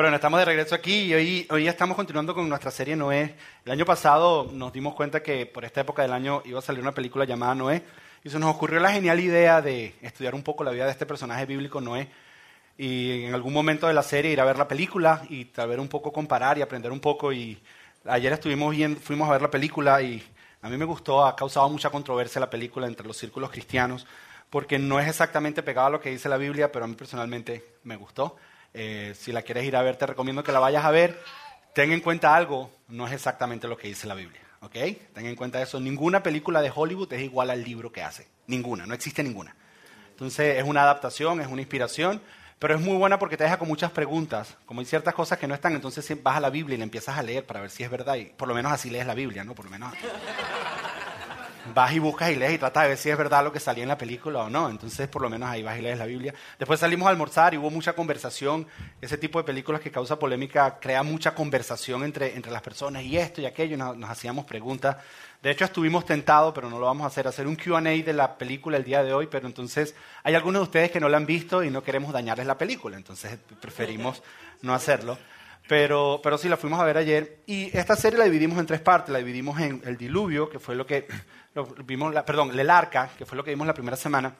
Bueno, estamos de regreso aquí y hoy, hoy estamos continuando con nuestra serie Noé. El año pasado nos dimos cuenta que por esta época del año iba a salir una película llamada Noé y se nos ocurrió la genial idea de estudiar un poco la vida de este personaje bíblico Noé y en algún momento de la serie ir a ver la película y tal vez un poco comparar y aprender un poco. Y ayer estuvimos viendo, fuimos a ver la película y a mí me gustó, ha causado mucha controversia la película entre los círculos cristianos porque no es exactamente pegado a lo que dice la Biblia, pero a mí personalmente me gustó. Eh, si la quieres ir a ver, te recomiendo que la vayas a ver. Ten en cuenta algo, no es exactamente lo que dice la Biblia. ¿Ok? Ten en cuenta eso. Ninguna película de Hollywood es igual al libro que hace. Ninguna, no existe ninguna. Entonces es una adaptación, es una inspiración, pero es muy buena porque te deja con muchas preguntas. Como hay ciertas cosas que no están, entonces vas a la Biblia y la empiezas a leer para ver si es verdad. Y por lo menos así lees la Biblia, ¿no? Por lo menos vas y buscas y lees y tratas de ver si es verdad lo que salía en la película o no. Entonces, por lo menos ahí vas y lees la Biblia. Después salimos a almorzar y hubo mucha conversación. Ese tipo de películas que causa polémica crea mucha conversación entre, entre las personas y esto y aquello. Nos, nos hacíamos preguntas. De hecho, estuvimos tentados, pero no lo vamos a hacer, hacer un QA de la película el día de hoy. Pero entonces, hay algunos de ustedes que no la han visto y no queremos dañarles la película. Entonces, preferimos no hacerlo. Pero, pero sí, la fuimos a ver ayer. Y esta serie la dividimos en tres partes. La dividimos en el diluvio, que fue lo que vimos, la, perdón, el arca, que fue lo que vimos la primera semana,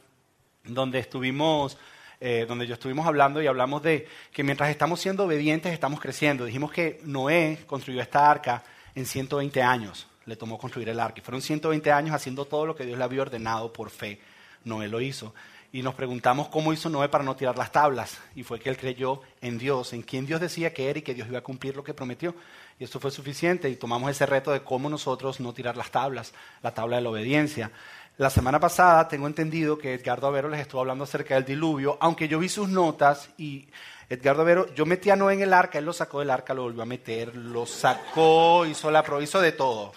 donde estuvimos, eh, donde yo estuvimos hablando y hablamos de que mientras estamos siendo obedientes estamos creciendo. Dijimos que Noé construyó esta arca en 120 años, le tomó construir el arca. Y fueron 120 años haciendo todo lo que Dios le había ordenado por fe. Noé lo hizo. Y nos preguntamos cómo hizo Noé para no tirar las tablas. Y fue que él creyó en Dios, en quien Dios decía que era y que Dios iba a cumplir lo que prometió. Y esto fue suficiente y tomamos ese reto de cómo nosotros no tirar las tablas, la tabla de la obediencia. La semana pasada tengo entendido que Edgardo Avero les estuvo hablando acerca del diluvio, aunque yo vi sus notas y Edgardo Avero, yo metí a Noé en el arca, él lo sacó del arca, lo volvió a meter, lo sacó, hizo la hizo de todo.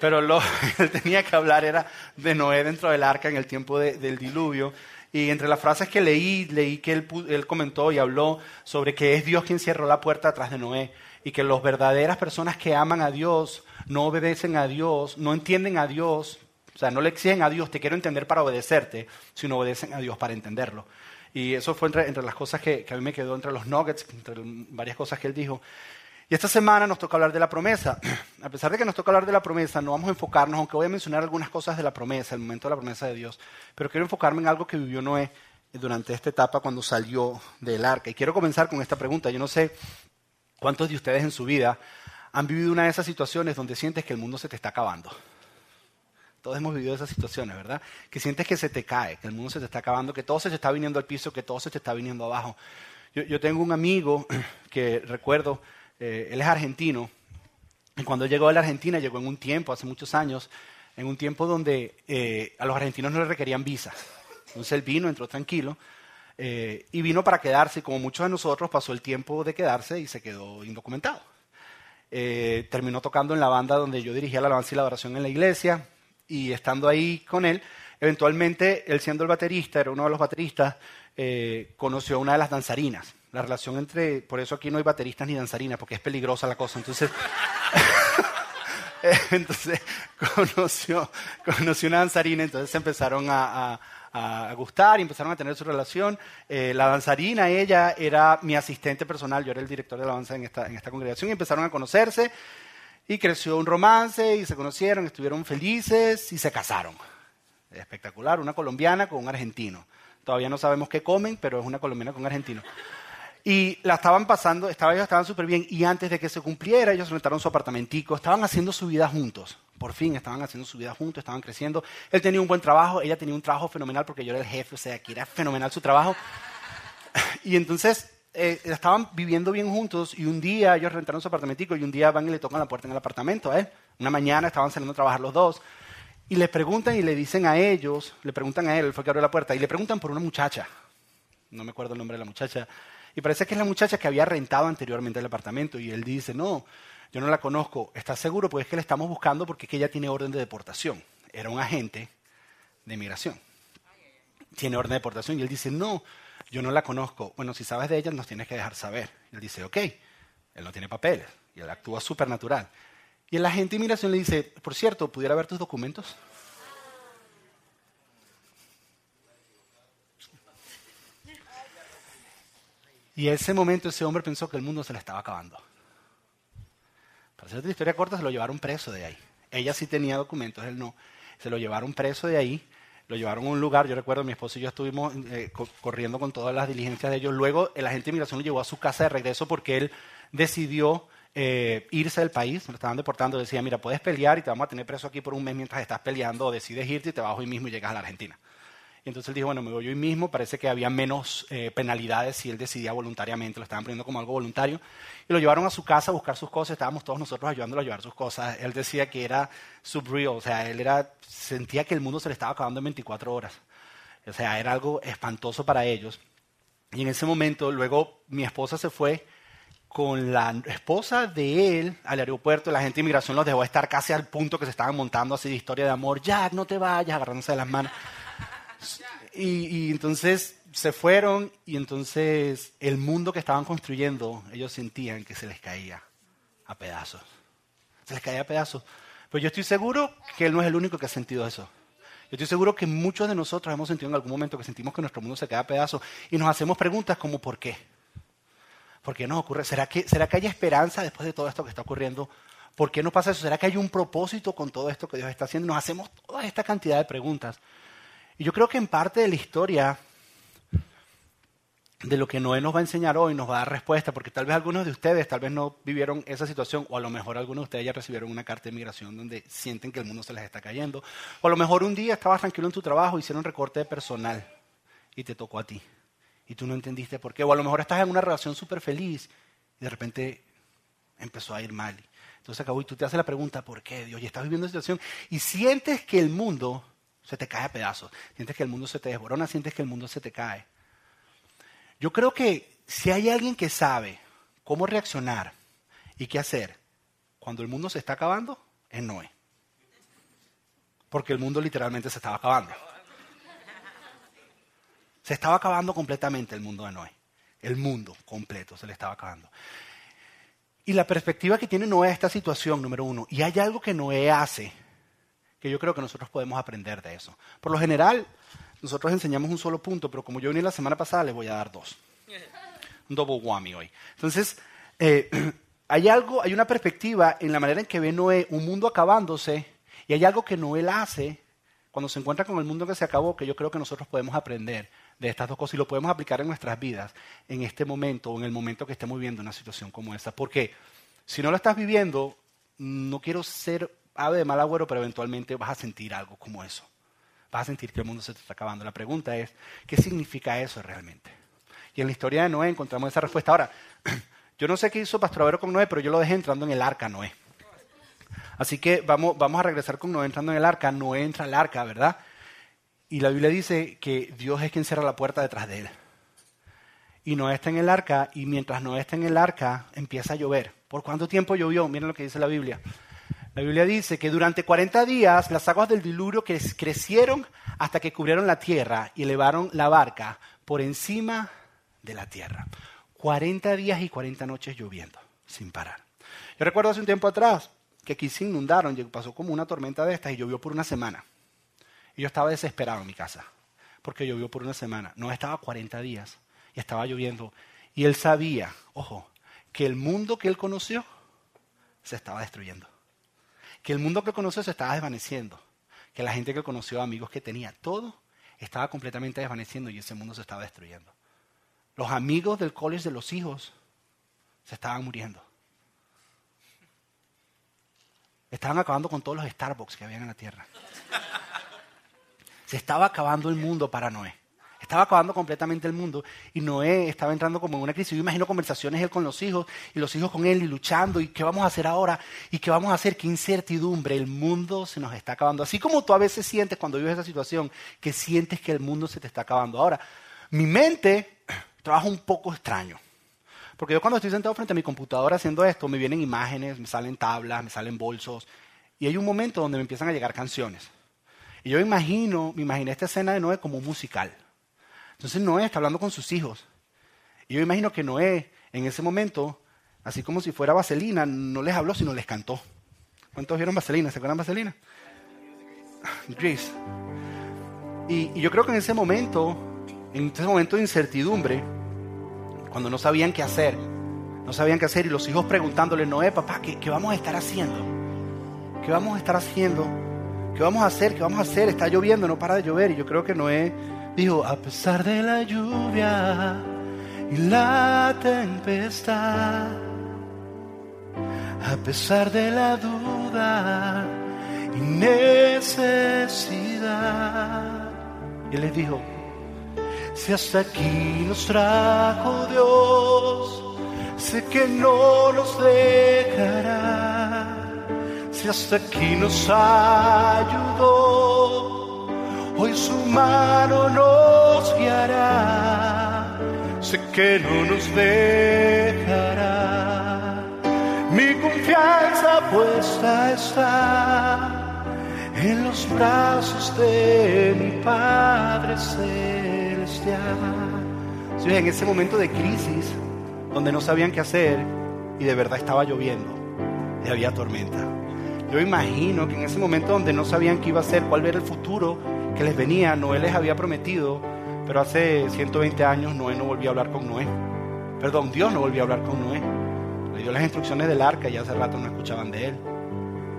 Pero lo que él tenía que hablar era de Noé dentro del arca en el tiempo del diluvio. Y entre las frases que leí, leí que él, él comentó y habló sobre que es Dios quien cerró la puerta atrás de Noé y que las verdaderas personas que aman a Dios no obedecen a Dios, no entienden a Dios, o sea, no le exigen a Dios, te quiero entender para obedecerte, sino obedecen a Dios para entenderlo. Y eso fue entre, las cosas que, a mí me quedó, entre los nuggets, entre varias cosas que él dijo. Y esta semana nos toca hablar de la promesa. A pesar de que nos toca hablar de la promesa, no vamos a enfocarnos, aunque voy a mencionar algunas cosas de la promesa, el momento de la promesa de Dios, pero quiero enfocarme en algo que vivió Noé durante esta etapa cuando salió del arca. Y quiero comenzar con esta pregunta. Yo no sé ¿Cuántos de ustedes en su vida han vivido una de esas situaciones donde sientes que el mundo se te está acabando? Todos hemos vivido esas situaciones, ¿verdad? Que sientes que se te cae, que el mundo se te está acabando, que todo se te está viniendo al piso, que todo se te está viniendo abajo. Yo, tengo un amigo que recuerdo, eh, él es argentino, y cuando llegó a la Argentina, llegó en un tiempo, hace muchos años, en un tiempo donde eh, a los argentinos no les requerían visa. Entonces él vino, entró tranquilo, eh, y vino para quedarse, como muchos de nosotros pasó el tiempo de quedarse y se quedó indocumentado. Terminó tocando en la banda donde yo dirigía la alabanza y la oración en la iglesia, y estando ahí con él, eventualmente, él siendo el baterista, era uno de los bateristas, conoció a una de las danzarinas. La relación entre, por eso aquí no hay bateristas ni danzarinas, porque es peligrosa la cosa. Entonces, entonces conoció, conoció una danzarina, entonces empezaron a a, gustar y empezaron a tener su relación. Eh, la danzarina, ella era mi asistente personal, yo era el director de la danza en esta, en esta congregación y empezaron a conocerse y creció un romance y se conocieron, estuvieron felices y se casaron. Espectacular, una colombiana con un argentino. Todavía no sabemos qué comen, pero es una colombiana con un argentino. Y la estaban pasando, estaba, ellos estaban súper bien y antes de que se cumpliera ellos rentaron su apartamentico, estaban haciendo su vida juntos. Por fin estaban haciendo su vida juntos, estaban creciendo. Él tenía un buen trabajo, ella tenía un trabajo fenomenal porque yo era el jefe, o sea, que era fenomenal su trabajo. Y entonces eh, estaban viviendo bien juntos y un día ellos rentaron su apartamentico y un día van y le tocan la puerta en el apartamento a él. Una mañana estaban saliendo a trabajar los dos y le preguntan y le dicen a ellos, le preguntan a él, él fue que abrió la puerta, y le preguntan por una muchacha. No me acuerdo el nombre de la muchacha. Y parece que es la muchacha que había rentado anteriormente el apartamento y él dice, no, yo no la conozco. ¿Estás seguro? Pues es que la estamos buscando porque es que ella tiene orden de deportación. Era un agente de inmigración. Tiene orden de deportación. Y él dice, no, yo no la conozco. Bueno, si sabes de ella, nos tienes que dejar saber. Y él dice, ok, él no tiene papeles. Y él actúa súper natural. Y el agente de inmigración le dice, por cierto, ¿pudiera ver tus documentos? Y en ese momento ese hombre pensó que el mundo se le estaba acabando. Para hacer la historia corta, se lo llevaron preso de ahí. Ella sí tenía documentos, él no. Se lo llevaron preso de ahí, lo llevaron a un lugar. Yo recuerdo, mi esposo y yo estuvimos eh, corriendo con todas las diligencias de ellos. Luego, el agente de inmigración lo llevó a su casa de regreso porque él decidió eh, irse del país, lo estaban deportando, decía, mira, puedes pelear y te vamos a tener preso aquí por un mes mientras estás peleando, o decides irte y te vas hoy mismo y llegas a la Argentina. Entonces él dijo, bueno, me voy hoy mismo, parece que había menos eh, penalidades si él decidía voluntariamente, lo estaban poniendo como algo voluntario. Y lo llevaron a su casa a buscar sus cosas, estábamos todos nosotros ayudándolo a llevar sus cosas. Él decía que era subreal, o sea, él era, sentía que el mundo se le estaba acabando en 24 horas. O sea, era algo espantoso para ellos. Y en ese momento, luego mi esposa se fue con la esposa de él al aeropuerto, la gente de inmigración los dejó estar casi al punto que se estaban montando así de historia de amor, Jack, no te vayas, agarrándose de las manos. Y, entonces se fueron y entonces el mundo que estaban construyendo, ellos sentían que se les caía a pedazos. Se les caía a pedazos. Pero yo estoy seguro que él no es el único que ha sentido eso. Yo estoy seguro que muchos de nosotros hemos sentido en algún momento que sentimos que nuestro mundo se cae a pedazos y nos hacemos preguntas como ¿por qué? ¿Por qué nos ocurre? ¿Será que, ¿Será que hay esperanza después de todo esto que está ocurriendo? ¿Por qué no pasa eso? ¿Será que hay un propósito con todo esto que Dios está haciendo? Nos hacemos toda esta cantidad de preguntas. Y yo creo que en parte de la historia de lo que Noé nos va a enseñar hoy nos va a dar respuesta, porque tal vez algunos de ustedes tal vez no vivieron esa situación, o a lo mejor algunos de ustedes ya recibieron una carta de migración donde sienten que el mundo se les está cayendo, o a lo mejor un día estabas tranquilo en tu trabajo, hicieron recorte de personal y te tocó a ti y tú no entendiste por qué. O a lo mejor estás en una relación súper feliz y de repente empezó a ir mal. Entonces acabó y tú te haces la pregunta, ¿por qué Dios? Y estás viviendo una situación y sientes que el mundo se te cae a pedazos, sientes que el mundo se te desborona, sientes que el mundo se te cae. Yo creo que si hay alguien que sabe cómo reaccionar y qué hacer cuando el mundo se está acabando, es Noé. Porque el mundo literalmente se estaba acabando. Se estaba acabando completamente el mundo de Noé. El mundo completo se le estaba acabando. Y la perspectiva que tiene Noé a esta situación, número uno, y hay algo que Noé hace que yo creo que nosotros podemos aprender de eso. Por lo general, nosotros enseñamos un solo punto, pero como yo vine la semana pasada, les voy a dar dos. Un double whammy hoy. Entonces, eh, hay algo, hay una perspectiva en la manera en que ve Noé un mundo acabándose, y hay algo que Noé hace cuando se encuentra con el mundo que se acabó, que yo creo que nosotros podemos aprender de estas dos cosas y lo podemos aplicar en nuestras vidas en este momento o en el momento que estemos viviendo una situación como esa. Porque si no lo estás viviendo, no quiero ser ave de mal agüero, pero eventualmente vas a sentir algo como eso. Vas a sentir que el mundo se te está acabando. La pregunta es, ¿qué significa eso realmente? Y en la historia de Noé encontramos esa respuesta. Ahora, yo no sé qué hizo Pastor Avero con Noé, pero yo lo dejé entrando en el arca Noé. Así que vamos, vamos a regresar con Noé entrando en el arca. Noé entra al arca, ¿verdad? Y la Biblia dice que Dios es quien cierra la puerta detrás de él. Y Noé está en el arca, y mientras Noé está en el arca, empieza a llover. ¿Por cuánto tiempo llovió? Miren lo que dice la Biblia. La Biblia dice que durante 40 días las aguas del diluvio crecieron hasta que cubrieron la tierra y elevaron la barca por encima de la tierra. 40 días y 40 noches lloviendo, sin parar. Yo recuerdo hace un tiempo atrás que aquí se inundaron, pasó como una tormenta de estas y llovió por una semana. Y yo estaba desesperado en mi casa, porque llovió por una semana. No estaba 40 días y estaba lloviendo. Y él sabía, ojo, que el mundo que él conoció se estaba destruyendo. Que el mundo que conoció se estaba desvaneciendo. Que la gente que conoció, amigos que tenía, todo estaba completamente desvaneciendo y ese mundo se estaba destruyendo. Los amigos del college de los hijos se estaban muriendo. Estaban acabando con todos los Starbucks que habían en la tierra. Se estaba acabando el mundo para Noé. Estaba acabando completamente el mundo y Noé estaba entrando como en una crisis. Yo imagino conversaciones él con los hijos y los hijos con él y luchando y qué vamos a hacer ahora y qué vamos a hacer, qué incertidumbre. El mundo se nos está acabando. Así como tú a veces sientes cuando vives esa situación que sientes que el mundo se te está acabando. Ahora, mi mente trabaja un poco extraño. Porque yo cuando estoy sentado frente a mi computadora haciendo esto, me vienen imágenes, me salen tablas, me salen bolsos. Y hay un momento donde me empiezan a llegar canciones. Y yo imagino, me imaginé esta escena de Noé como musical. Entonces Noé está hablando con sus hijos. Y yo imagino que Noé, en ese momento, así como si fuera Vaselina, no les habló, sino les cantó. ¿Cuántos vieron Vaselina? ¿Se acuerdan Vaselina? Grease. Y, yo creo que en ese momento, en ese momento de incertidumbre, cuando no sabían qué hacer. No sabían qué hacer y los hijos preguntándole, Noé, papá, ¿qué, qué vamos a estar haciendo? ¿Qué vamos a estar haciendo? ¿Qué vamos a hacer? ¿Qué vamos a hacer? Está lloviendo, no para de llover. Y yo creo que Noé dijo, a pesar de la lluvia y la tempestad, a pesar de la duda y necesidad. Y les dijo, si hasta aquí nos trajo Dios, sé que no nos dejará. Si hasta aquí nos ayudó, hoy su mano nos guiará. Sé que no nos dejará. Mi confianza puesta está en los brazos de mi Padre Celestial. Sí, en ese momento de crisis, donde no sabían qué hacer y de verdad estaba lloviendo y había tormenta. Yo imagino que en ese momento donde no sabían qué iba a hacer, cuál era el futuro que les venía, Noé les había prometido, pero hace 120 años Noé no volvió a hablar con Noé. Perdón, Dios no volvió a hablar con Noé. Le dio las instrucciones del arca y hace rato no escuchaban de él.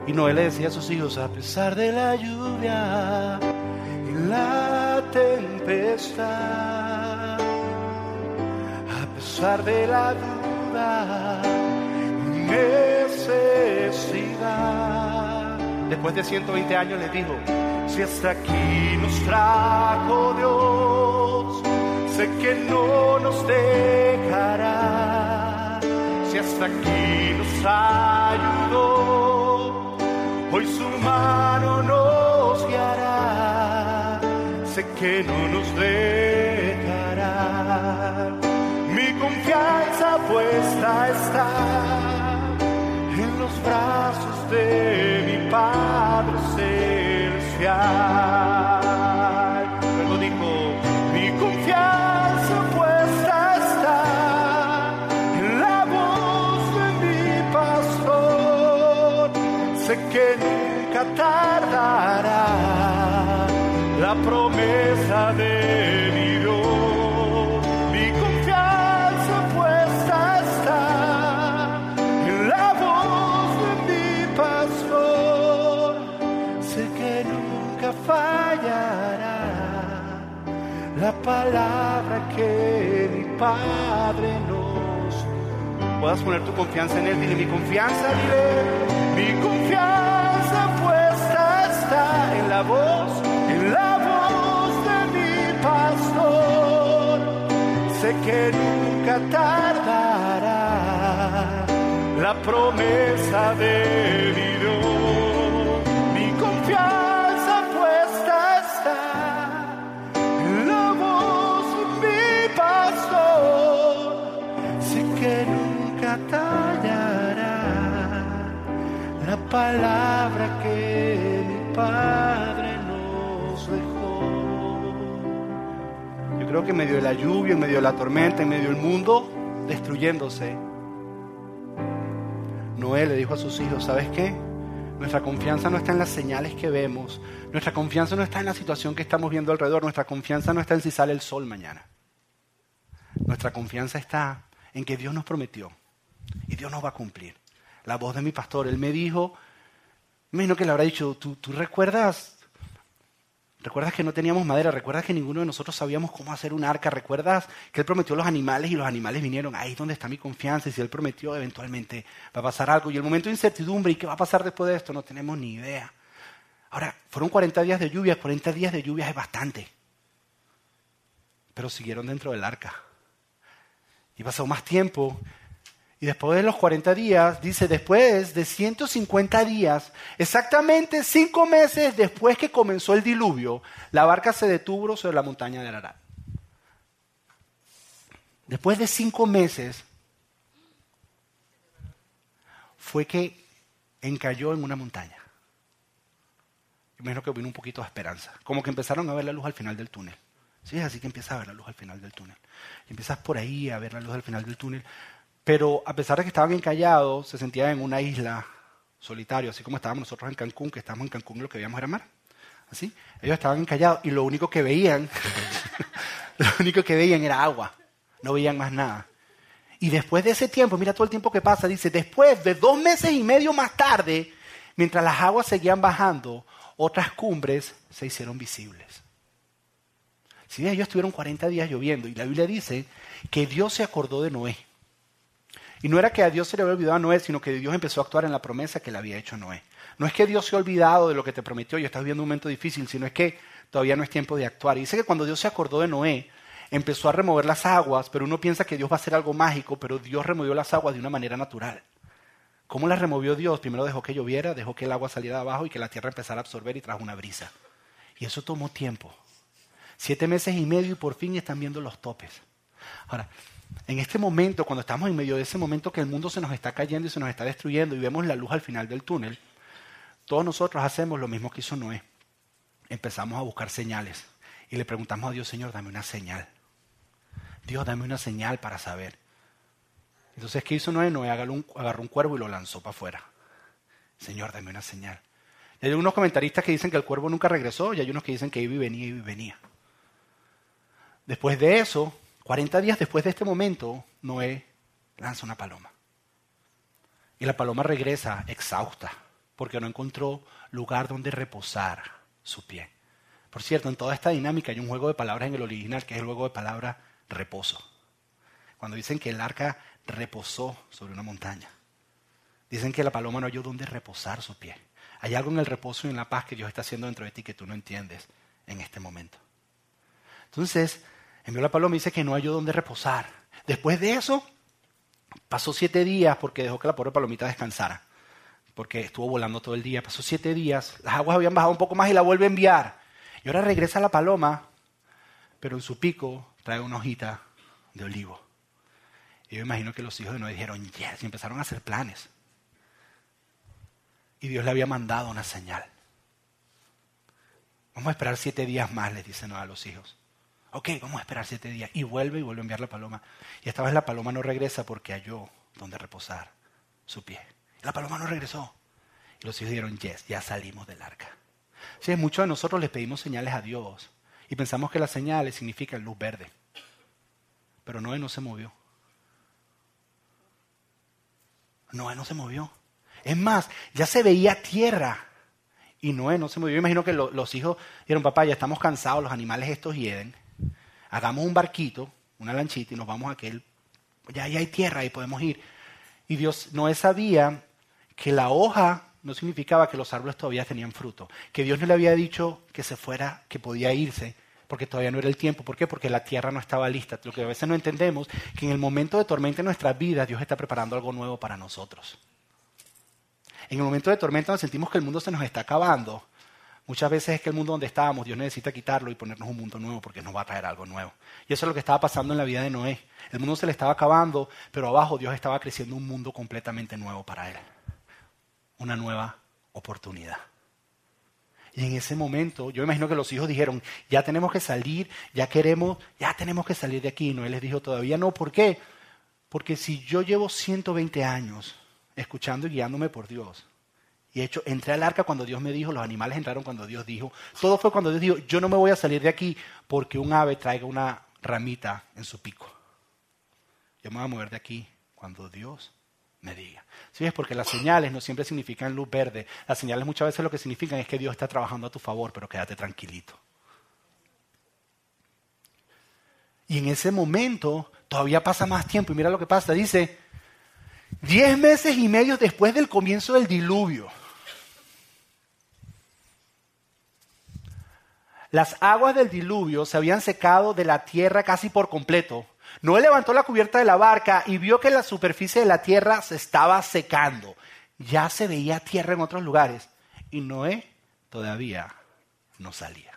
Y Noé le decía a sus hijos, a pesar de la lluvia y la tempestad, a pesar de la duda y necesidad. Después de 120 años les dijo, si hasta aquí nos trajo Dios, sé que no nos dejará. Si hasta aquí nos ayudó, hoy su mano nos guiará, sé que no nos dejará. Mi confianza puesta está en los brazos de mi Padre Celestial. Padre nos puedas poner tu confianza en Él. Dile, mi confianza, dile, mi confianza puesta está en la voz, en la voz de mi pastor. Sé que nunca tardará la promesa de Dios. Palabra que mi Padre nos dejó. Yo creo que en medio de la lluvia, en medio de la tormenta, en medio del mundo destruyéndose, Noé le dijo a sus hijos, ¿sabes qué? Nuestra confianza no está en las señales que vemos, nuestra confianza no está en la situación que estamos viendo alrededor, nuestra confianza no está en si sale el sol mañana. Nuestra confianza está en que Dios nos prometió y Dios nos va a cumplir. La voz de mi pastor, él me dijo, imagino que le habrá dicho, ¿tú, tú recuerdas? ¿Recuerdas que no teníamos madera? ¿Recuerdas que ninguno de nosotros sabíamos cómo hacer un arca? ¿Recuerdas que Él prometió los animales y los animales vinieron? Ahí es donde está mi confianza. Y si Él prometió, eventualmente va a pasar algo. Y el momento de incertidumbre, ¿y qué va a pasar después de esto? No tenemos ni idea. Ahora, fueron 40 días de lluvia. 40 días de lluvia es bastante. Pero siguieron dentro del arca. Y pasó más tiempo. Y después de los 40 días, dice, después de 150 días, exactamente cinco meses después que comenzó el diluvio, la barca se detuvo sobre la montaña de Ararat. Después de cinco meses, fue que encalló en una montaña. Imagino que vino un poquito de esperanza. Como que empezaron a ver la luz al final del túnel. Sí, así que empiezas a ver la luz al final del túnel. Y empiezas por ahí a ver la luz al final del túnel. Pero a pesar de que estaban encallados, se sentían en una isla solitario, así como estábamos nosotros en Cancún, que estábamos en Cancún y lo que veíamos era mar. Así. Ellos estaban encallados y lo único que veían, lo único que veían era agua. No veían más nada. Y después de ese tiempo, mira todo el tiempo que pasa, dice, después de dos meses y medio más tarde, mientras las aguas seguían bajando, otras cumbres se hicieron visibles. Si ellos estuvieron 40 días lloviendo y la Biblia dice que Dios se acordó de Noé. Y no era que a Dios se le había olvidado a Noé, sino que Dios empezó a actuar en la promesa que le había hecho a Noé. No es que Dios se ha olvidado de lo que te prometió y estás viviendo un momento difícil, sino es que todavía no es tiempo de actuar. Y dice que cuando Dios se acordó de Noé, empezó a remover las aguas, pero uno piensa que Dios va a hacer algo mágico, pero Dios removió las aguas de una manera natural. ¿Cómo las removió Dios? Primero dejó que lloviera, dejó que el agua saliera de abajo y que la tierra empezara a absorber y trajo una brisa. Y eso tomó tiempo. Siete meses y medio y por fin están viendo los topes. Ahora, en este momento, cuando estamos en medio de ese momento que el mundo se nos está cayendo y se nos está destruyendo y vemos la luz al final del túnel, todos nosotros hacemos lo mismo que hizo Noé. Empezamos a buscar señales y le preguntamos a Dios, Señor, dame una señal. Dios, dame una señal para saber. Entonces, ¿qué hizo Noé? Noé agarró un, cuervo y lo lanzó para afuera. Señor, dame una señal. Y hay unos comentaristas que dicen que el cuervo nunca regresó y hay unos que dicen que iba y venía y venía. Después de eso, 40 días después de este momento, Noé lanza una paloma. Y la paloma regresa exhausta porque no encontró lugar donde reposar su pie. Por cierto, en toda esta dinámica hay un juego de palabras en el original que es el juego de palabras reposo. Cuando dicen que el arca reposó sobre una montaña, dicen que la paloma no halló donde reposar su pie. Hay algo en el reposo y en la paz que Dios está haciendo dentro de ti que tú no entiendes en este momento. Entonces, envió la paloma y dice que no halló donde reposar. Después de eso, pasó siete días porque dejó que la pobre palomita descansara. Porque estuvo volando todo el día. Pasó siete días, las aguas habían bajado un poco más y la vuelve a enviar. Y ahora regresa la paloma, pero en su pico trae una hojita de olivo. Y yo imagino que los hijos de Noé dijeron, yes, y empezaron a hacer planes. Y Dios le había mandado una señal. Vamos a esperar siete días más, les dice Noé a los hijos. Ok, vamos a esperar siete días. Y vuelve y vuelve a enviar la paloma. Y esta vez la paloma no regresa porque halló donde reposar su pie. La paloma no regresó. Y los hijos dijeron, yes, ya salimos del arca. Muchos de nosotros les pedimos señales a Dios. Y pensamos que las señales significan luz verde. Pero Noé no se movió. Noé no se movió. Es más, ya se veía tierra. Y Noé no se movió. Yo imagino que los hijos dijeron, papá, ya estamos cansados, los animales estos hieden. Hagamos un barquito, una lanchita y nos vamos a aquel. Ya, ya hay tierra y podemos ir. Y Dios, Noé sabía que la hoja no significaba que los árboles todavía tenían fruto. Que Dios no le había dicho que se fuera, que podía irse, porque todavía no era el tiempo. ¿Por qué? Porque la tierra no estaba lista. Lo que a veces no entendemos, que en el momento de tormenta en nuestras vidas, Dios está preparando algo nuevo para nosotros. En el momento de tormenta nos sentimos que el mundo se nos está acabando. Muchas veces es que el mundo donde estábamos, Dios necesita quitarlo y ponernos un mundo nuevo porque nos va a traer algo nuevo. Y eso es lo que estaba pasando en la vida de Noé. El mundo se le estaba acabando, pero abajo Dios estaba creciendo un mundo completamente nuevo para él. Una nueva oportunidad. Y en ese momento, yo imagino que los hijos dijeron, ya tenemos que salir, ya queremos, ya tenemos que salir de aquí. Y Noé les dijo, todavía no, ¿por qué? Porque si yo llevo 120 años escuchando y guiándome por Dios, y hecho, entré al arca cuando Dios me dijo, los animales entraron cuando Dios dijo, todo fue cuando Dios dijo, yo no me voy a salir de aquí porque un ave traiga una ramita en su pico. Yo me voy a mover de aquí cuando Dios me diga. Sí, es porque las señales no siempre significan luz verde. Las señales muchas veces lo que significan es que Dios está trabajando a tu favor, pero quédate tranquilito. Y en ese momento todavía pasa más tiempo. Y mira lo que pasa. Dice, diez meses y medio después del comienzo del diluvio. Las aguas del diluvio se habían secado de la tierra casi por completo Noé levantó la cubierta de la barca y vio que la superficie de la tierra se estaba secando. Ya se veía tierra en otros lugares. Y Noé todavía no salía.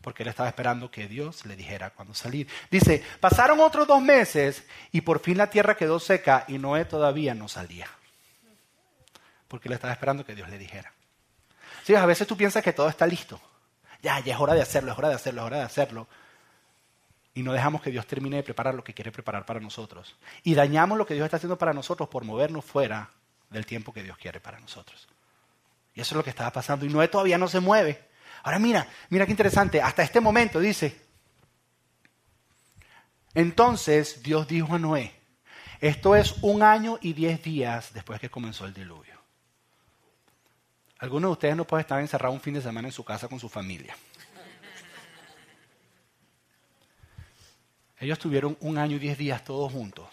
Porque él estaba esperando que Dios le dijera cuándo salir. Dice, pasaron otros dos meses y por fin la tierra quedó seca y Noé todavía no salía. Porque él estaba esperando que Dios le dijera. Sí, a veces tú piensas que todo está listo. Ya, ya es hora de hacerlo, es hora de hacerlo, es hora de hacerlo y no dejamos que Dios termine de preparar lo que quiere preparar para nosotros. Y dañamos lo que Dios está haciendo para nosotros por movernos fuera del tiempo que Dios quiere para nosotros. Y eso es lo que estaba pasando. Y Noé todavía no se mueve. Ahora mira, mira qué interesante. Hasta este momento dice, entonces Dios dijo a Noé, Esto es un año y diez días después que comenzó el diluvio. Algunos de ustedes no pueden estar encerrados un fin de semana en su casa con su familia. Ellos tuvieron un año y diez días todos juntos.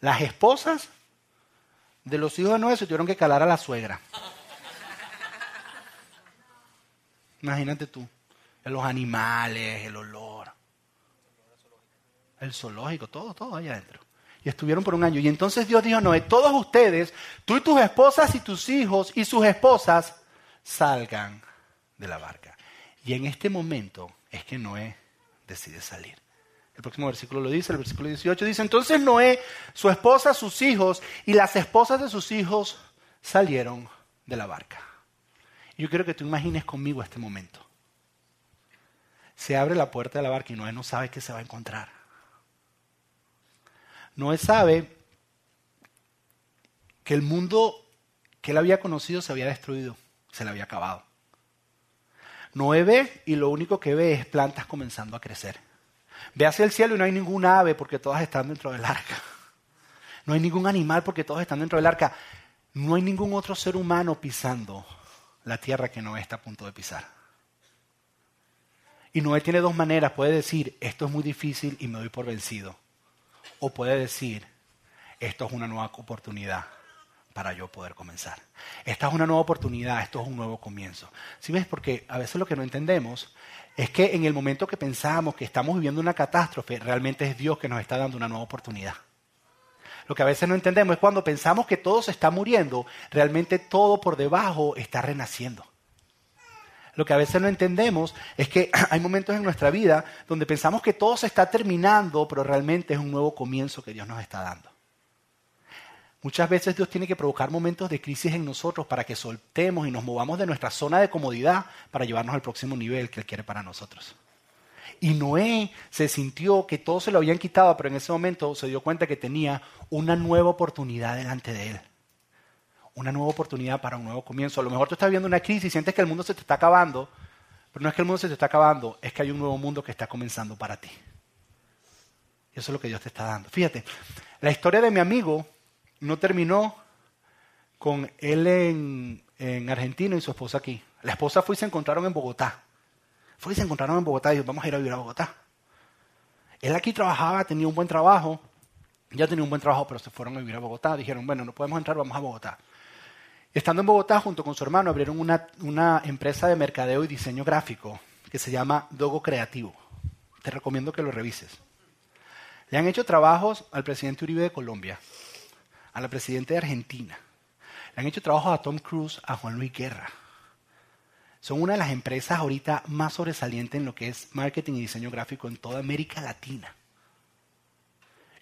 Las esposas de los hijos de Noé se tuvieron que calar a la suegra. Imagínate tú, los animales, el olor, el zoológico, todo, todo allá adentro. Y estuvieron por un año. Y entonces Dios dijo a Noé, todos ustedes, tú y tus esposas y tus hijos y sus esposas, salgan de la barca. Y en este momento es que Noé decide salir. El próximo versículo lo dice, el versículo 18 dice, entonces Noé, su esposa, sus hijos y las esposas de sus hijos salieron de la barca. Yo quiero que tú imagines conmigo este momento. Se abre la puerta de la barca y Noé no sabe qué se va a encontrar. Noé sabe que el mundo que él había conocido se había destruido, se le había acabado. Noé ve y lo único que ve es plantas comenzando a crecer. Ve hacia el cielo y no hay ningún ave porque todas están dentro del arca. No hay ningún animal porque todos están dentro del arca. No hay ningún otro ser humano pisando la tierra que Noé está a punto de pisar. Y Noé tiene dos maneras. Puede decir, esto es muy difícil y me doy por vencido. O puede decir, esto es una nueva oportunidad para yo poder comenzar. Esta es una nueva oportunidad, esto es un nuevo comienzo. ¿Sí ves? Porque a veces lo que no entendemos es que en el momento que pensamos que estamos viviendo una catástrofe, realmente es Dios que nos está dando una nueva oportunidad. Lo que a veces no entendemos es cuando pensamos que todo se está muriendo, realmente todo por debajo está renaciendo. Lo que a veces no entendemos es que hay momentos en nuestra vida donde pensamos que todo se está terminando, pero realmente es un nuevo comienzo que Dios nos está dando. Muchas veces Dios tiene que provocar momentos de crisis en nosotros para que soltemos y nos movamos de nuestra zona de comodidad para llevarnos al próximo nivel que Él quiere para nosotros. Y Noé se sintió que todo se lo habían quitado, pero en ese momento se dio cuenta que tenía una nueva oportunidad delante de él. Una nueva oportunidad para un nuevo comienzo. A lo mejor tú estás viendo una crisis y sientes que el mundo se te está acabando, pero no es que el mundo se te está acabando, es que hay un nuevo mundo que está comenzando para ti. Y eso es lo que Dios te está dando. Fíjate, la historia de mi amigo no terminó con él en, en Argentina y su esposa aquí. La esposa fue y se encontraron en Bogotá. Fue y se encontraron en Bogotá y dijo, vamos a ir a vivir a Bogotá. Él aquí trabajaba, tenía un buen trabajo, ya tenía un buen trabajo, pero se fueron a vivir a Bogotá. Dijeron, bueno, no podemos entrar, vamos a Bogotá. Estando en Bogotá, junto con su hermano, abrieron una, empresa de mercadeo y diseño gráfico que se llama Dogo Creativo. Te recomiendo que lo revises. Le han hecho trabajos al presidente Uribe de Colombia, a la presidenta de Argentina. Le han hecho trabajos a Tom Cruise, a Juan Luis Guerra. Son una de las empresas ahorita más sobresalientes en lo que es marketing y diseño gráfico en toda América Latina.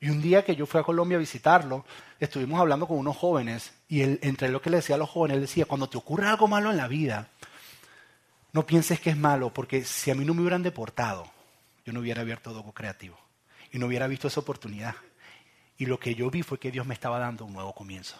Y un día que yo fui a Colombia a visitarlo, estuvimos hablando con unos jóvenes y él, entre lo que le decía a los jóvenes, él decía, cuando te ocurre algo malo en la vida, no pienses que es malo, porque si a mí no me hubieran deportado, yo no hubiera abierto Dogo Creativo y no hubiera visto esa oportunidad. Y lo que yo vi fue que Dios me estaba dando un nuevo comienzo.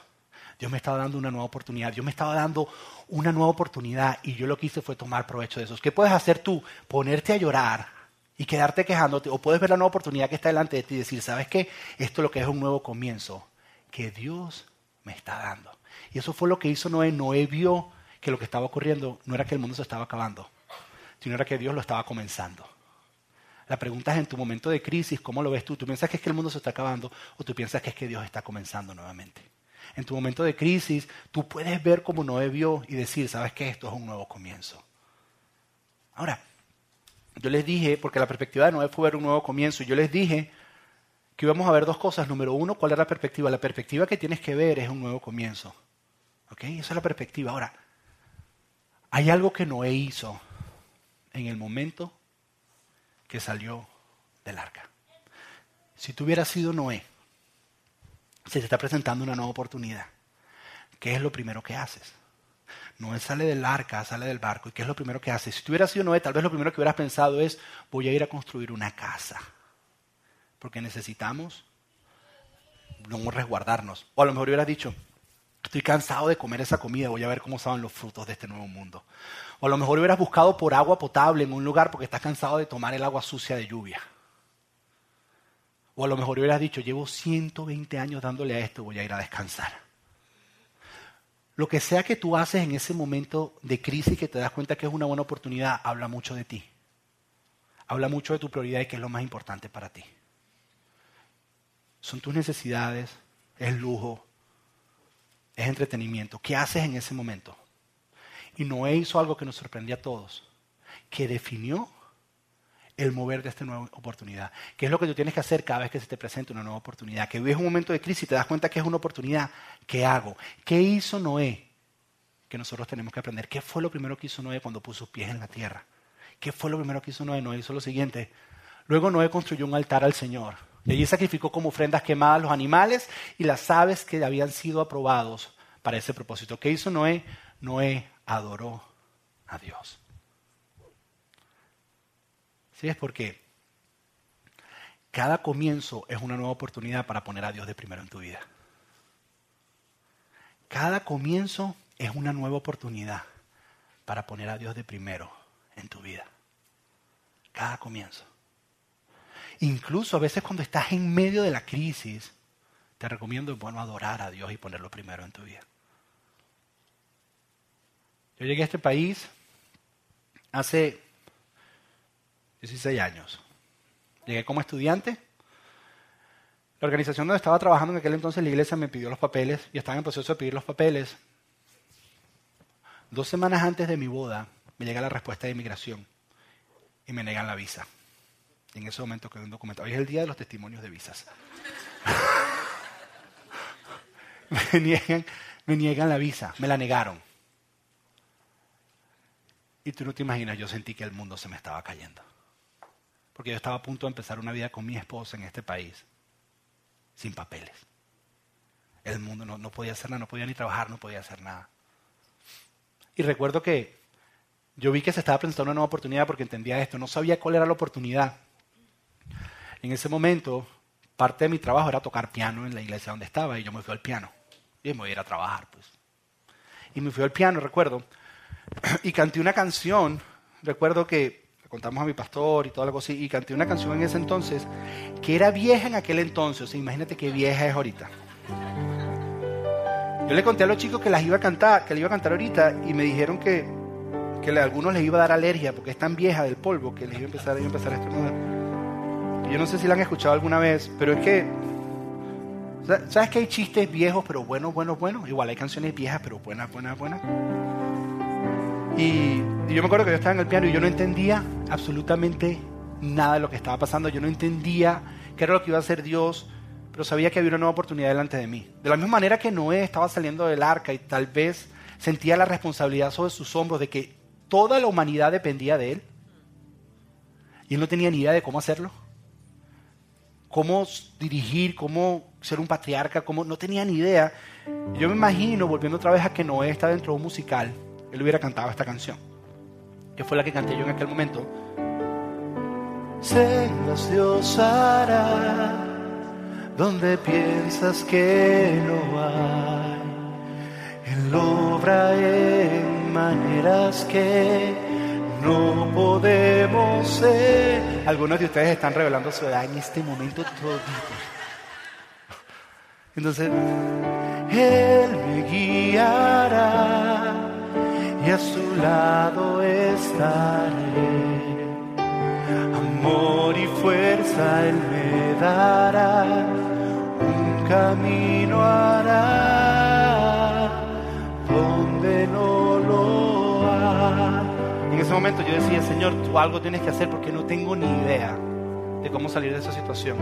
Dios me estaba dando una nueva oportunidad. Dios me estaba dando una nueva oportunidad y yo lo que hice fue tomar provecho de eso. ¿Qué puedes hacer tú? Ponerte a llorar y quedarte quejándote. O puedes ver la nueva oportunidad que está delante de ti y decir, ¿sabes qué? Esto es lo que es un nuevo comienzo que Dios me está dando. Y eso fue lo que hizo Noé. Noé vio que lo que estaba ocurriendo no era que el mundo se estaba acabando, sino era que Dios lo estaba comenzando. La pregunta es en tu momento de crisis, ¿cómo lo ves tú? ¿Tú piensas que es que el mundo se está acabando o tú piensas que es que Dios está comenzando nuevamente? En tu momento de crisis, tú puedes ver como Noé vio y decir, ¿sabes qué? Esto es un nuevo comienzo. Ahora, yo les dije, porque la perspectiva de Noé fue ver un nuevo comienzo, yo les dije que íbamos a ver dos cosas. Número uno, ¿cuál es la perspectiva? La perspectiva que tienes que ver es un nuevo comienzo. ¿Ok? Esa es la perspectiva. Ahora, hay algo que Noé hizo en el momento que salió del arca. Si tú hubieras sido Noé, se te está presentando una nueva oportunidad. ¿Qué es lo primero que haces? Noé sale del arca, sale del barco. ¿Y qué es lo primero que hace? Si tú hubieras sido Noé, tal vez lo primero que hubieras pensado es, voy a ir a construir una casa. Porque necesitamos no resguardarnos. O a lo mejor hubieras dicho, estoy cansado de comer esa comida, voy a ver cómo saben los frutos de este nuevo mundo. O a lo mejor hubieras buscado por agua potable en un lugar porque estás cansado de tomar el agua sucia de lluvia. O a lo mejor hubieras dicho, llevo 120 años dándole a esto, voy a ir a descansar. Lo que sea que tú haces en ese momento de crisis que te das cuenta que es una buena oportunidad, habla mucho de ti. Habla mucho de tu prioridad y qué es lo más importante para ti. Son tus necesidades, es lujo, es entretenimiento. ¿Qué haces en ese momento? Y Noé hizo algo que nos sorprendió a todos, que definió el mover de esta nueva oportunidad. ¿Qué es lo que tú tienes que hacer cada vez que se te presenta una nueva oportunidad? Que vives un momento de crisis y te das cuenta que es una oportunidad. ¿Qué hago? ¿Qué hizo Noé? Que nosotros tenemos que aprender. ¿Qué fue lo primero que hizo Noé cuando puso sus pies en la tierra? ¿Qué fue lo primero que hizo Noé? Noé hizo lo siguiente. Luego Noé construyó un altar al Señor. Y allí sacrificó como ofrendas quemadas los animales y las aves que habían sido aprobados para ese propósito. ¿Qué hizo Noé? Noé adoró a Dios. ¿Sí? Es porque cada comienzo es una nueva oportunidad para poner a Dios de primero en tu vida. Cada comienzo es una nueva oportunidad para poner a Dios de primero en tu vida. Cada comienzo. Incluso a veces cuando estás en medio de la crisis, te recomiendo, bueno, adorar a Dios y ponerlo primero en tu vida. Yo llegué a este país hace 16 años. Llegué como estudiante. La organización donde estaba trabajando en aquel entonces, la iglesia me pidió los papeles y estaba en proceso de pedir los papeles. Dos semanas antes de mi boda me llega la respuesta de inmigración y me negan la visa. Y en ese momento quedé un documento. Hoy es el día de los testimonios de visas. me niegan la visa, me la negaron. Y tú no te imaginas, yo sentí que el mundo se me estaba cayendo. Porque yo estaba a punto de empezar una vida con mi esposa en este país, sin papeles. El mundo no, no podía hacer nada, no podía ni trabajar, no podía hacer nada. Y recuerdo que yo vi que se estaba presentando una nueva oportunidad porque entendía esto, no sabía cuál era la oportunidad. En ese momento, parte de mi trabajo era tocar piano en la iglesia donde estaba y yo me fui al piano. Y me voy a ir a trabajar, pues. Y me fui al piano, recuerdo, y canté una canción, recuerdo que contamos a mi pastor y todo algo así, y canté una canción en ese entonces que era vieja en aquel entonces, imagínate qué vieja es ahorita. Yo le conté a los chicos que las iba a cantar, que la iba a cantar ahorita, y me dijeron que, que a algunos les iba a dar alergia porque es tan vieja del polvo que les iba a empezar, a empezar a estornudar. Yo no sé si la han escuchado alguna vez, pero es que ¿Sabes que hay chistes viejos pero buenos, buenos, buenos? Igual hay canciones viejas pero buenas, buenas, buenas. Y, yo me acuerdo que yo estaba en el piano y yo no entendía absolutamente nada de lo que estaba pasando. Yo no entendía qué era lo que iba a hacer Dios, pero sabía que había una nueva oportunidad delante de mí. De la misma manera que Noé estaba saliendo del arca y tal vez sentía la responsabilidad sobre sus hombros de que toda la humanidad dependía de él. Y él no tenía ni idea de cómo hacerlo. Cómo dirigir, cómo ser un patriarca, cómo no tenía ni idea. Yo me imagino, volviendo otra vez a que Noé está dentro de un musical, él hubiera cantado esta canción, que fue la que canté yo en aquel momento. Sendas Dios hará donde piensas que no hay. Él obra en maneras que no podemos ser. Algunos de ustedes están revelando su edad en este momento todito. Entonces, Él me guiará Amor y fuerza Él me dará, un camino donde no lo. En ese momento yo decía, Señor, tú algo tienes que hacer porque no tengo ni idea de cómo salir de esa situación.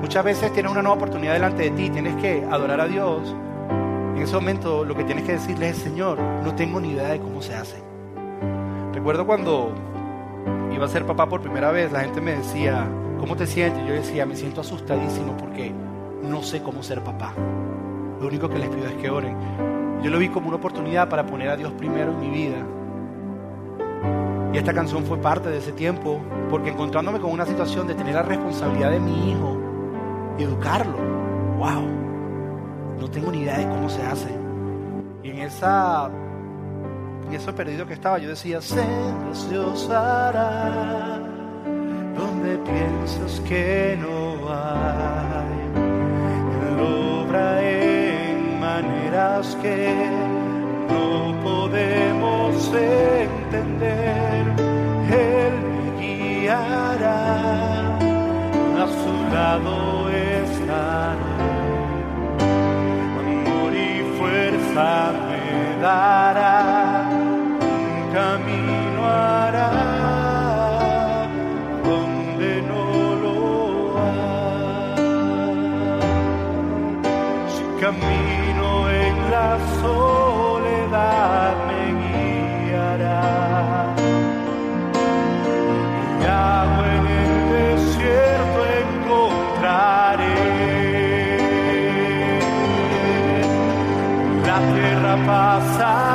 Muchas veces tienes una nueva oportunidad delante de ti, tienes que adorar a Dios en ese momento lo que tienes que decirle es, Señor, no tengo ni idea de cómo se hace. Recuerdo cuando iba a ser papá por primera vez, la gente me decía, ¿cómo te sientes? Yo decía, me siento asustadísimo porque no sé cómo ser papá. Lo único que les pido es que oren. Yo lo vi como una oportunidad para poner a Dios primero en mi vida. Y esta canción fue parte de ese tiempo, porque encontrándome con una situación de tener la responsabilidad de mi hijo educarlo, wow, no tengo ni idea de cómo se hace. Y en esa en eso perdido que estaba, yo decía, se os hará donde piensas que no hay. Él obra en maneras que no podemos entender. Él me guiará, a su lado estará. Fuerza me dará, un camino hará. donde no lo hay. Si camino en la soledad tierra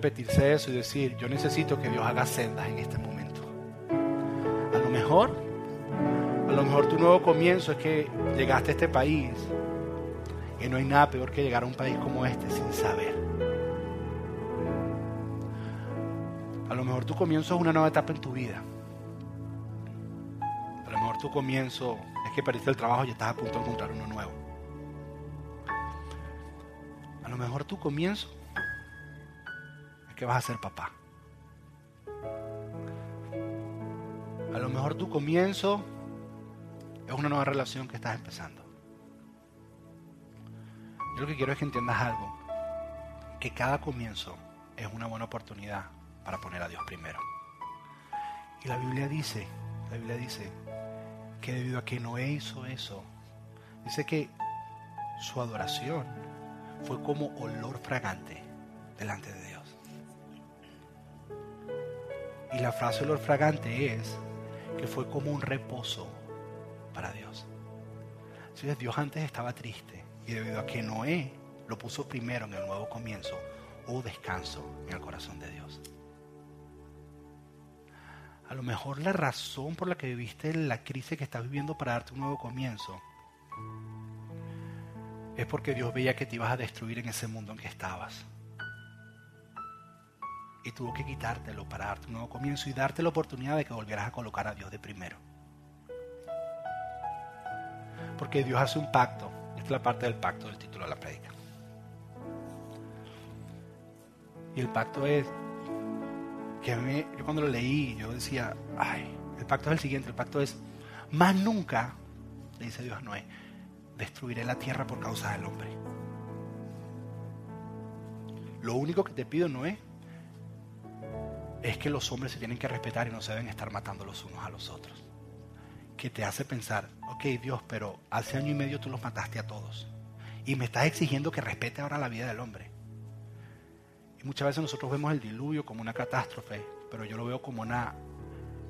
repetirse eso y decir, yo necesito que Dios haga sendas en este momento. A lo mejor, a lo mejor tu nuevo comienzo es que llegaste a este país y no hay nada peor que llegar a un país como este sin saber. A lo mejor tu comienzo es una nueva etapa en tu vida. A lo mejor tu comienzo es que perdiste el trabajo y estás a punto de encontrar uno nuevo. A lo mejor tu comienzo que vas a ser papá. A lo mejor tu comienzo es una nueva relación que estás empezando. Yo lo que quiero es que entiendas algo, que cada comienzo es una buena oportunidad para poner a Dios primero. Y la Biblia dice, la Biblia dice que debido a que Noé hizo eso, dice que su adoración fue como olor fragante delante de Dios. Y la frase olor fragante es que fue como un reposo para Dios. Entonces Dios antes estaba triste y debido a que Noé lo puso primero en el nuevo comienzo, hubo descanso en el corazón de Dios. A lo mejor la razón por la que viviste la crisis que estás viviendo para darte un nuevo comienzo es porque Dios veía que te ibas a destruir en ese mundo en que estabas. Y tuvo que quitártelo para darte un nuevo comienzo y darte la oportunidad de que volvieras a colocar a Dios de primero. Porque Dios hace un pacto. Esta es la parte del pacto del título de la prédica. Y el pacto es que a mí, yo cuando lo leí, yo decía, ay, el pacto es el siguiente, el pacto es, más nunca, le dice Dios a Noé, destruiré la tierra por causa del hombre. Lo único que te pido, Noé, es que los hombres se tienen que respetar y no se deben estar matando los unos a los otros. Que te hace pensar, ok Dios, pero hace año y medio tú los mataste a todos. Y me estás exigiendo que respete ahora la vida del hombre. Y muchas veces nosotros vemos el diluvio como una catástrofe, pero yo lo veo como una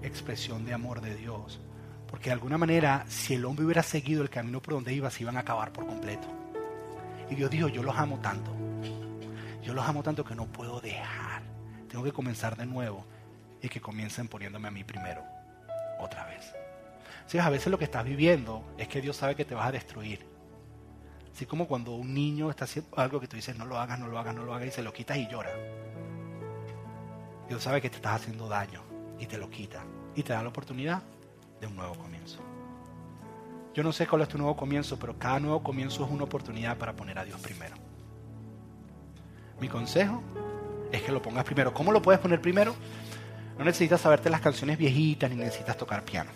expresión de amor de Dios. Porque de alguna manera, si el hombre hubiera seguido el camino por donde iba, se iban a acabar por completo. Y Dios dijo, yo los amo tanto. Yo los amo tanto que no puedo dejar. Tengo que comenzar de nuevo y que comiencen poniéndome a mí primero. Otra vez. Si a veces lo que estás viviendo es que Dios sabe que te vas a destruir. Así como cuando un niño está haciendo algo que tú dices, no lo hagas, no lo hagas, no lo hagas, y se lo quitas y llora. Dios sabe que te estás haciendo daño y te lo quita. Y te da la oportunidad de un nuevo comienzo. Yo no sé cuál es tu nuevo comienzo, pero cada nuevo comienzo es una oportunidad para poner a Dios primero. Mi consejo es que lo pongas primero. ¿Cómo lo puedes poner primero? No necesitas saberte las canciones viejitas ni necesitas tocar piano.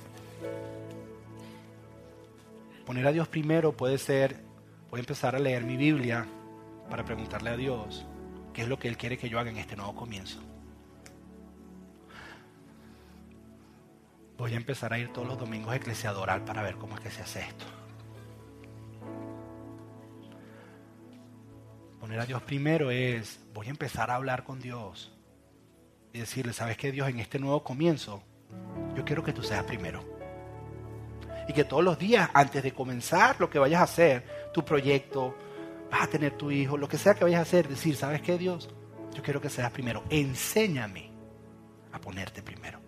Poner a Dios primero puede ser, voy a empezar a leer mi Biblia para preguntarle a Dios qué es lo que Él quiere que yo haga en este nuevo comienzo. Voy a empezar a ir todos los domingos a Iglesia Doral para ver cómo es que se hace esto. Poner a Dios primero es, voy a empezar a hablar con Dios y decirle, ¿sabes qué Dios? En este nuevo comienzo, yo quiero que tú seas primero. Y que todos los días, antes de comenzar lo que vayas a hacer, tu proyecto, vas a tener tu hijo, lo que sea que vayas a hacer, decir, ¿sabes qué Dios? Yo quiero que seas primero. Enséñame a ponerte primero.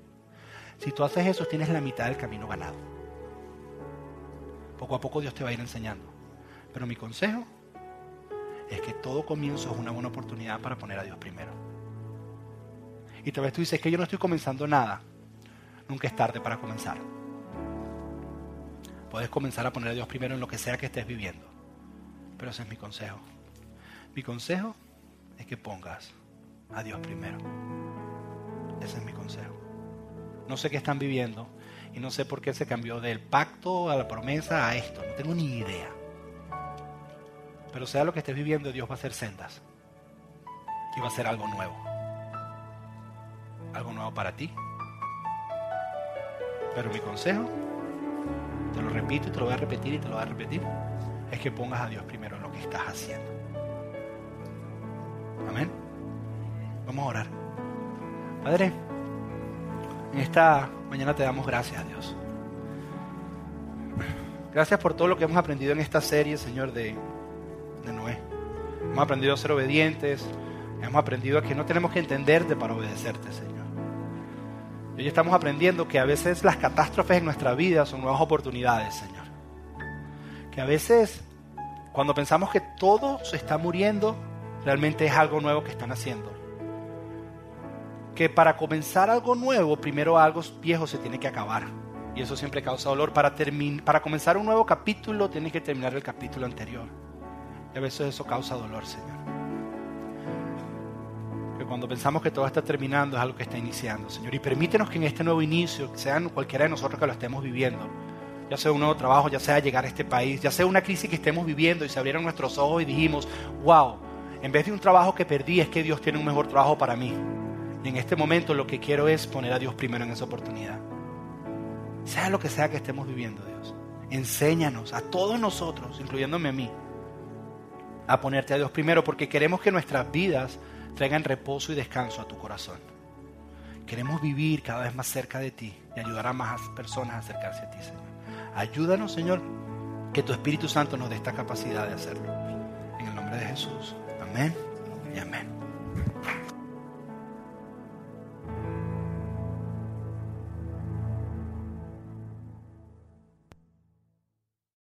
Si tú haces eso, tienes la mitad del camino ganado. Poco a poco Dios te va a ir enseñando. Pero mi consejo es que todo comienzo es una buena oportunidad para poner a Dios primero. Y tal vez tú dices que yo no estoy comenzando nada. Nunca es tarde para comenzar. Puedes comenzar a poner a Dios primero en lo que sea que estés viviendo. Pero ese es mi consejo. Mi consejo es que pongas a Dios primero. Ese es mi consejo. No sé qué están viviendo y no sé por qué se cambió del pacto a la promesa a esto. No tengo ni idea. Pero sea lo que estés viviendo, Dios va a hacer sendas. Y va a hacer algo nuevo. Algo nuevo para ti. Pero mi consejo, te lo repito y te lo voy a repetir y te lo voy a repetir, es que pongas a Dios primero en lo que estás haciendo. Amén. Vamos a orar. Padre, en esta mañana te damos gracias a Dios. Gracias por todo lo que hemos aprendido en esta serie, Señor, de, de Noé. Hemos aprendido a ser obedientes, hemos aprendido a que no tenemos que entenderte para obedecerte, Señor. Y hoy estamos aprendiendo que a veces las catástrofes en nuestra vida son nuevas oportunidades, Señor. Que a veces cuando pensamos que todo se está muriendo, realmente es algo nuevo que están haciendo. Que para comenzar algo nuevo, primero algo viejo se tiene que acabar. Y eso siempre causa dolor. Para, para comenzar un nuevo capítulo, tienes que terminar el capítulo anterior. A veces eso causa dolor, Señor. Que cuando pensamos que todo está terminando es algo que está iniciando, Señor. Y permítenos que en este nuevo inicio, sean cualquiera de nosotros que lo estemos viviendo, ya sea un nuevo trabajo, ya sea llegar a este país, ya sea una crisis que estemos viviendo y se abrieron nuestros ojos y dijimos, wow, en vez de un trabajo que perdí es que Dios tiene un mejor trabajo para mí. Y en este momento lo que quiero es poner a Dios primero en esa oportunidad. Sea lo que sea que estemos viviendo, Dios. Enséñanos a todos nosotros, incluyéndome a mí, a ponerte a Dios primero porque queremos que nuestras vidas traigan reposo y descanso a tu corazón. Queremos vivir cada vez más cerca de ti y ayudar a más personas a acercarse a ti, Señor. Ayúdanos, Señor, que tu Espíritu Santo nos dé esta capacidad de hacerlo. En el nombre de Jesús. Amén y amén.